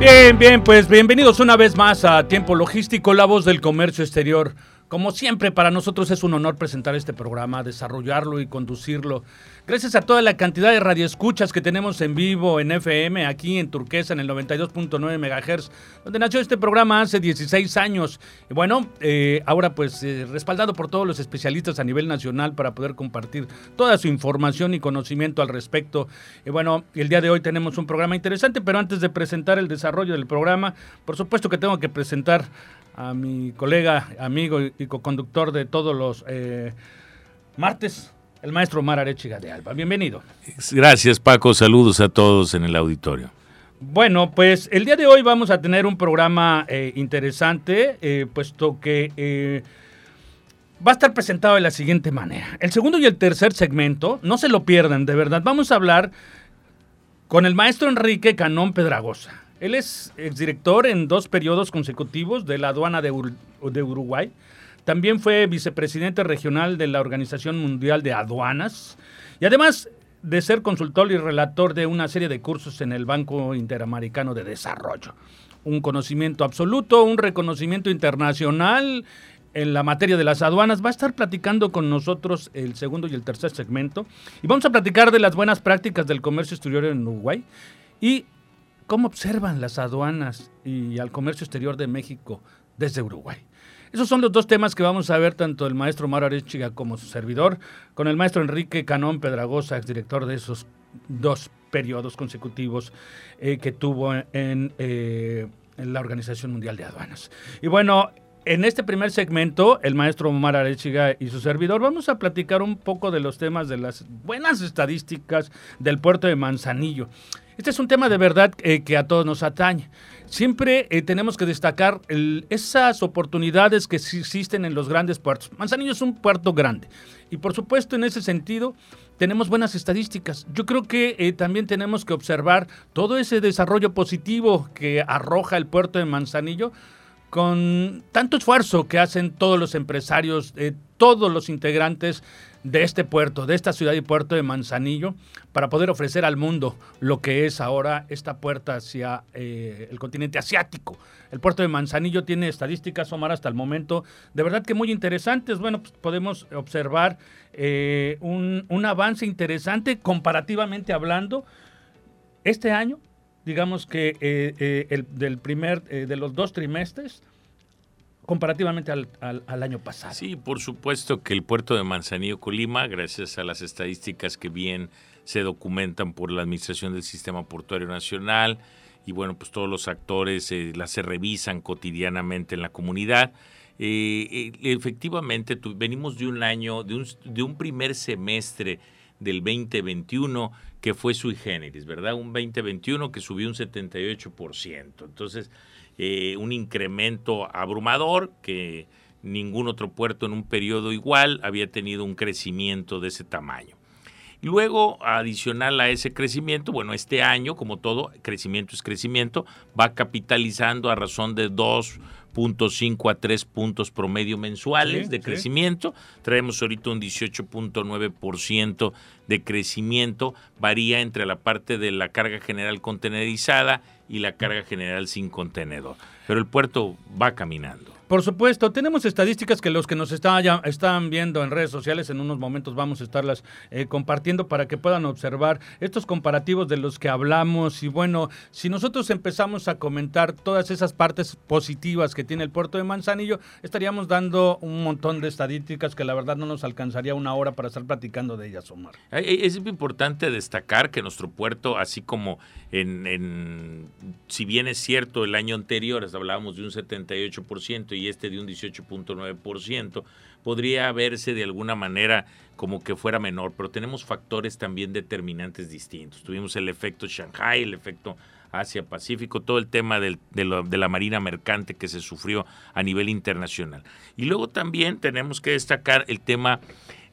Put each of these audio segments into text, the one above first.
Bien, bien, pues bienvenidos una vez más a Tiempo Logístico, la voz del comercio exterior. Como siempre, para nosotros es un honor presentar este programa, desarrollarlo y conducirlo. Gracias a toda la cantidad de radioescuchas que tenemos en vivo en FM, aquí en Turquesa, en el 92.9 MHz, donde nació este programa hace 16 años. Y bueno, eh, ahora pues eh, respaldado por todos los especialistas a nivel nacional para poder compartir toda su información y conocimiento al respecto. Y bueno, el día de hoy tenemos un programa interesante, pero antes de presentar el desarrollo del programa, por supuesto que tengo que presentar a mi colega, amigo y co-conductor de todos los eh, martes, el maestro Omar Arechiga de Alba. Bienvenido. Gracias Paco, saludos a todos en el auditorio. Bueno, pues el día de hoy vamos a tener un programa eh, interesante, eh, puesto que eh, va a estar presentado de la siguiente manera. El segundo y el tercer segmento, no se lo pierdan, de verdad, vamos a hablar con el maestro Enrique Canón Pedragosa. Él es exdirector en dos periodos consecutivos de la aduana de, Ur de Uruguay. También fue vicepresidente regional de la Organización Mundial de Aduanas. Y además de ser consultor y relator de una serie de cursos en el Banco Interamericano de Desarrollo. Un conocimiento absoluto, un reconocimiento internacional en la materia de las aduanas. Va a estar platicando con nosotros el segundo y el tercer segmento. Y vamos a platicar de las buenas prácticas del comercio exterior en Uruguay y cómo observan las aduanas y al comercio exterior de México desde Uruguay. Esos son los dos temas que vamos a ver tanto el maestro Maro Arechiga como su servidor, con el maestro Enrique Canón Pedragosa, exdirector de esos dos periodos consecutivos eh, que tuvo eh, en, la Organización Mundial de Aduanas. Y bueno, en este primer segmento, el maestro Omar Arechiga y su servidor, vamos a platicar un poco de los temas de las buenas estadísticas del puerto de Manzanillo. Este es un tema de verdad eh, que a todos nos atañe. Siempre eh, tenemos que destacar esas oportunidades que existen en los grandes puertos. Manzanillo es un puerto grande y por supuesto en ese sentido tenemos buenas estadísticas. Yo creo que eh, también tenemos que observar todo ese desarrollo positivo que arroja el puerto de Manzanillo con tanto esfuerzo que hacen todos los empresarios, eh, todos los integrantes de este puerto, de esta ciudad y puerto de Manzanillo, para poder ofrecer al mundo lo que es ahora esta puerta hacia eh, el continente asiático. El puerto de Manzanillo tiene estadísticas, Omar, hasta el momento, de verdad que muy interesantes. Bueno, pues podemos observar eh, un, un avance interesante comparativamente hablando. Este año, digamos que eh, eh, el, del primer, eh, de los dos trimestres, comparativamente al, al, año pasado. Sí, por supuesto que el puerto de Manzanillo, Colima, gracias a las estadísticas que bien se documentan por la Administración del Sistema Portuario Nacional, y bueno, pues todos los actores eh, las se revisan cotidianamente en la comunidad. Efectivamente, venimos de un año, de un, de un primer semestre del 2021 que fue sui generis, ¿verdad? Un 2021 que subió un 78%. Entonces, eh, un incremento abrumador que ningún otro puerto en un periodo igual había tenido un crecimiento de ese tamaño. Luego, adicional a ese crecimiento, bueno, este año, como todo, crecimiento es crecimiento, va capitalizando a razón de 2.5 a 3 puntos promedio mensuales sí, de crecimiento. Sí. Traemos ahorita un 18.9% de crecimiento, varía entre la parte de la carga general contenerizada y la carga general sin contenedor. Pero el puerto va caminando. Por supuesto, tenemos estadísticas que los que nos está, ya, están viendo en redes sociales, en unos momentos vamos a estarlas eh, compartiendo para que puedan observar estos comparativos de los que hablamos. Y bueno, si nosotros empezamos a comentar todas esas partes positivas que tiene el puerto de Manzanillo, estaríamos dando un montón de estadísticas que la verdad no nos alcanzaría una hora para estar platicando de ellas, Omar. Es importante destacar que nuestro puerto, así como en, si bien es cierto el año anterior hablábamos de un 78% y este de un 18.9%, podría verse de alguna manera como que fuera menor, pero tenemos factores también determinantes distintos. Tuvimos el efecto Shanghai, el efecto Asia-Pacífico, todo el tema de, la marina mercante que se sufrió a nivel internacional. Y luego también tenemos que destacar el tema,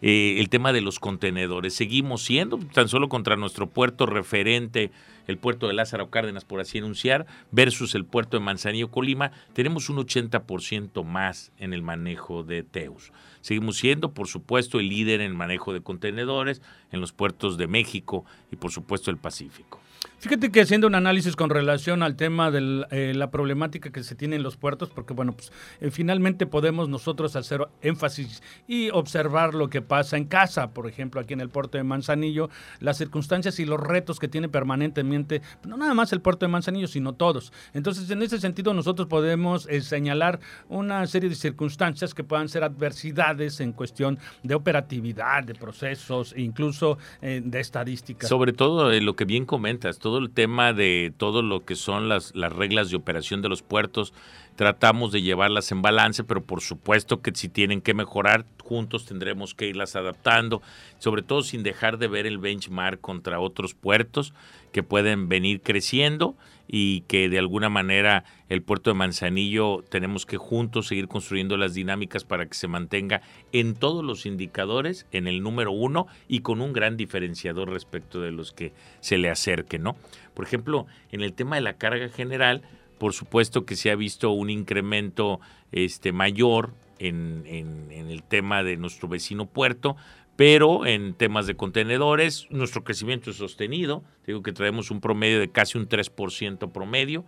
eh, el tema de los contenedores. Seguimos siendo tan solo contra nuestro puerto referente, el puerto de Lázaro Cárdenas, por así anunciar, versus el puerto de Manzanillo, Colima, tenemos un 80% más en el manejo de Teus. Seguimos siendo, por supuesto, el líder en manejo de contenedores en los puertos de México y, por supuesto, el Pacífico. Fíjate que haciendo un análisis con relación al tema de eh, la problemática que se tiene en los puertos, porque bueno, pues eh, finalmente podemos nosotros hacer énfasis y observar lo que pasa en casa, por ejemplo, aquí en el puerto de Manzanillo, las circunstancias y los retos que tiene permanentemente, no nada más el puerto de Manzanillo, sino todos. Entonces, en ese sentido, nosotros podemos eh, señalar una serie de circunstancias que puedan ser adversidades en cuestión de operatividad, de procesos, incluso de estadísticas. Sobre todo lo que bien comentas, todo el tema de todo lo que son las, las reglas de operación de los puertos, tratamos de llevarlas en balance, pero por supuesto que si tienen que mejorar, juntos tendremos que irlas adaptando, sobre todo sin dejar de ver el benchmark contra otros puertos que pueden venir creciendo y que de alguna manera el puerto de Manzanillo tenemos que juntos seguir construyendo las dinámicas para que se mantenga en todos los indicadores en el número uno y con un gran diferenciador respecto de los que se le acerquen, ¿no? Por ejemplo, en el tema de la carga general, por supuesto que se ha visto un incremento este, mayor en, en el tema de nuestro vecino puerto, pero en temas de contenedores nuestro crecimiento es sostenido. Digo que traemos un promedio de casi un 3% promedio.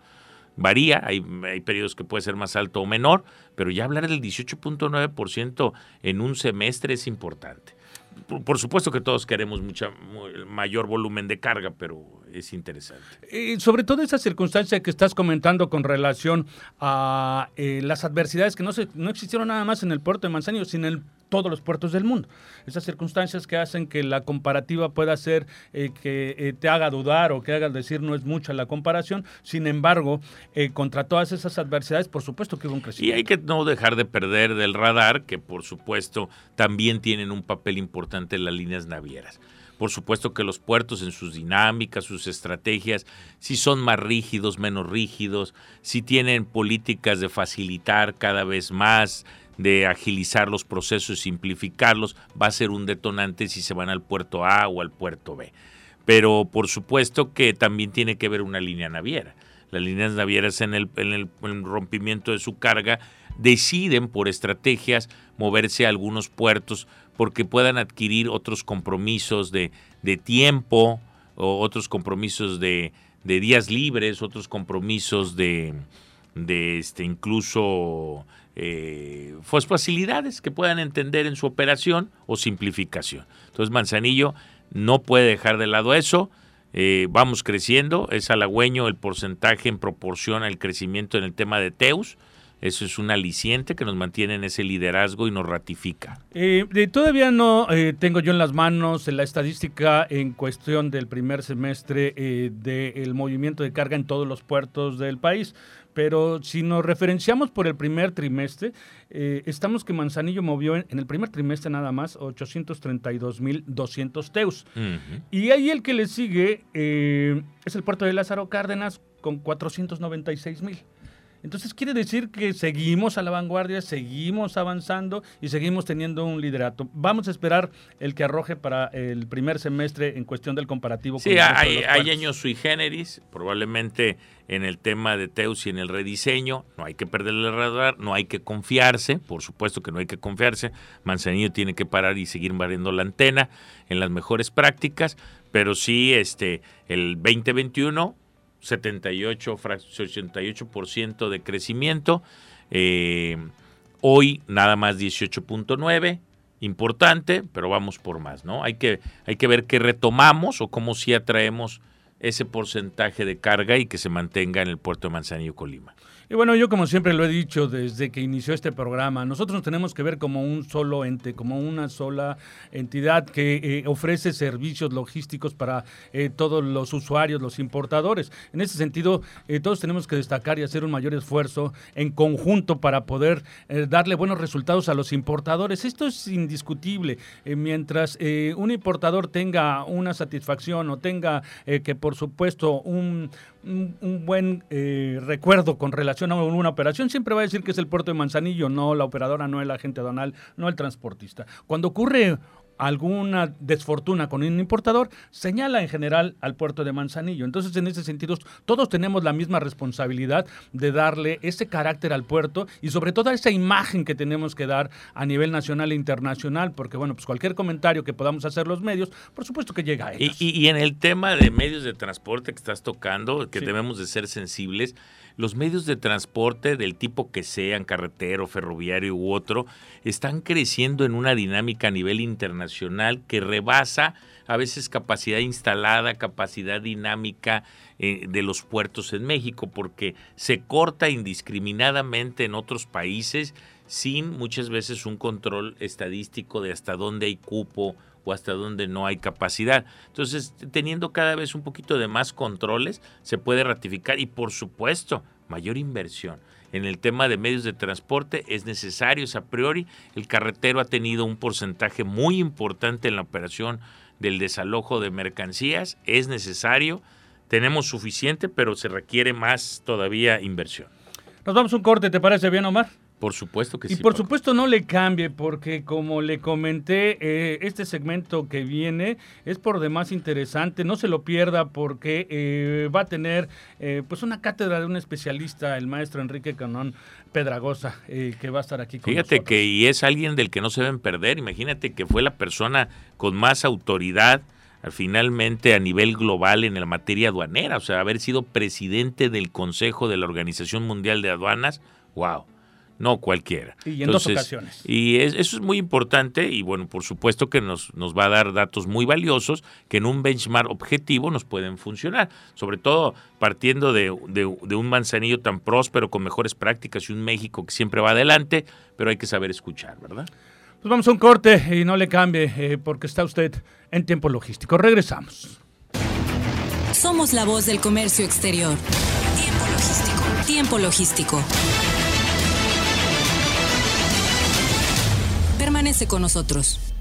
Varía, hay, hay periodos que puede ser más alto o menor, pero ya hablar del 18.9% en un semestre es importante. Por, supuesto que todos queremos mucha mayor volumen de carga, pero es interesante. Y sobre todo esa circunstancia que estás comentando con relación a eh, las adversidades que no, se, no existieron nada más en el puerto de Manzanillo, sino en todos los puertos del mundo. Esas circunstancias que hacen que la comparativa pueda ser eh, que eh, te haga dudar o que haga decir no es mucha la comparación. Sin embargo, contra todas esas adversidades, por supuesto que hubo un crecimiento. Y hay que no dejar de perder del radar que, por supuesto, también tienen un papel importante en las líneas navieras. Por supuesto que los puertos en sus dinámicas, sus estrategias, si son más rígidos, menos rígidos, si tienen políticas de facilitar cada vez más, de agilizar los procesos y simplificarlos, va a ser un detonante si se van al puerto A o al puerto B. Pero por supuesto que también tiene que ver una línea naviera. Las líneas navieras en el, en el rompimiento de su carga deciden por estrategias moverse a algunos puertos porque puedan adquirir otros compromisos de, tiempo, o otros compromisos de, días libres, otros compromisos de, este, incluso eh, pues, facilidades que puedan entender en su operación o simplificación. Entonces Manzanillo no puede dejar de lado eso. Eh, vamos creciendo, es halagüeño el porcentaje en proporción al crecimiento en el tema de Teus. Eso es un aliciente que nos mantiene en ese liderazgo y nos ratifica. Eh, todavía no eh, tengo yo en las manos la estadística en cuestión del primer semestre eh, del movimiento de carga en todos los puertos del país, pero si nos referenciamos por el primer trimestre, estamos que Manzanillo movió en, el primer trimestre nada más 832.200 teus. Y ahí el que le sigue es el puerto de Lázaro Cárdenas con 496.000. Entonces quiere decir que seguimos a la vanguardia, seguimos avanzando y seguimos teniendo un liderato. Vamos a esperar el que arroje para el primer semestre en cuestión del comparativo. Sí, hay, hay años sui generis, probablemente en el tema de Teus y en el rediseño, no hay que perderle el radar, no hay que confiarse, por supuesto que no hay que confiarse, Manzanillo tiene que parar y seguir barriendo la antena en las mejores prácticas, pero sí este el 2021 78, 88% de crecimiento. Eh, hoy nada más 18.9, importante, pero vamos por más, ¿no? Hay que, hay que ver qué retomamos o cómo si atraemos ese porcentaje de carga y que se mantenga en el puerto de Manzanillo, Colima. Y bueno, yo como siempre lo he dicho desde que inició este programa, nosotros nos tenemos que ver como un solo ente, como una sola entidad que eh, ofrece servicios logísticos para eh, todos los usuarios, los importadores. En ese sentido, eh, todos tenemos que destacar y hacer un mayor esfuerzo en conjunto para poder darle buenos resultados a los importadores. Esto es indiscutible. mientras un importador tenga una satisfacción o tenga que, por supuesto, un, un, buen eh, recuerdo con relación a una operación, siempre va a decir que es el puerto de Manzanillo, no la operadora, no el agente aduanal, no el transportista. Cuando ocurre alguna desfortuna con un importador, señala en general al puerto de Manzanillo. Entonces, en ese sentido, todos tenemos la misma responsabilidad de darle ese carácter al puerto y sobre todo esa imagen que tenemos que dar a nivel nacional e internacional, porque bueno, pues cualquier comentario que podamos hacer los medios, por supuesto que llega a ellos. Y, en el tema de medios de transporte que estás tocando, que debemos de ser sensibles, los medios de transporte del tipo que sean, carretero, ferroviario u otro, están creciendo en una dinámica a nivel internacional que rebasa a veces capacidad instalada, capacidad dinámica eh, de los puertos en México, porque se corta indiscriminadamente en otros países sin muchas veces un control estadístico de hasta dónde hay cupo o hasta dónde no hay capacidad. Entonces, teniendo cada vez un poquito de más controles, se puede ratificar y por supuesto, mayor inversión. En el tema de medios de transporte es necesario, es a priori. El carretero ha tenido un porcentaje muy importante en la operación del desalojo de mercancías. Es necesario, tenemos suficiente, pero se requiere más todavía inversión. Nos vamos un corte, ¿te parece bien, Omar? Por supuesto que sí. Y por supuesto no le cambie, porque como le comenté, eh, este segmento que viene es por demás interesante. No se lo pierda porque eh, va a tener eh, pues una cátedra de un especialista, el maestro Enrique Canón Pedragosa, que va a estar aquí con Fíjate que y es alguien del que no se deben perder. Imagínate que fue la persona con más autoridad finalmente a nivel global en la materia aduanera, o sea, haber sido presidente del Consejo de la Organización Mundial de Aduanas, wow no cualquiera. Y en dos ocasiones. Y eso es muy importante y bueno, por supuesto que nos, nos va a dar datos muy valiosos que en un benchmark objetivo nos pueden funcionar, sobre todo partiendo de, un manzanillo tan próspero con mejores prácticas y un México que siempre va adelante, pero hay que saber escuchar, ¿verdad? Pues vamos a un corte y no le cambie eh, porque está usted en tiempo logístico. Regresamos. Somos la voz del comercio exterior. Tiempo logístico. Tiempo logístico. Permanece con nosotros.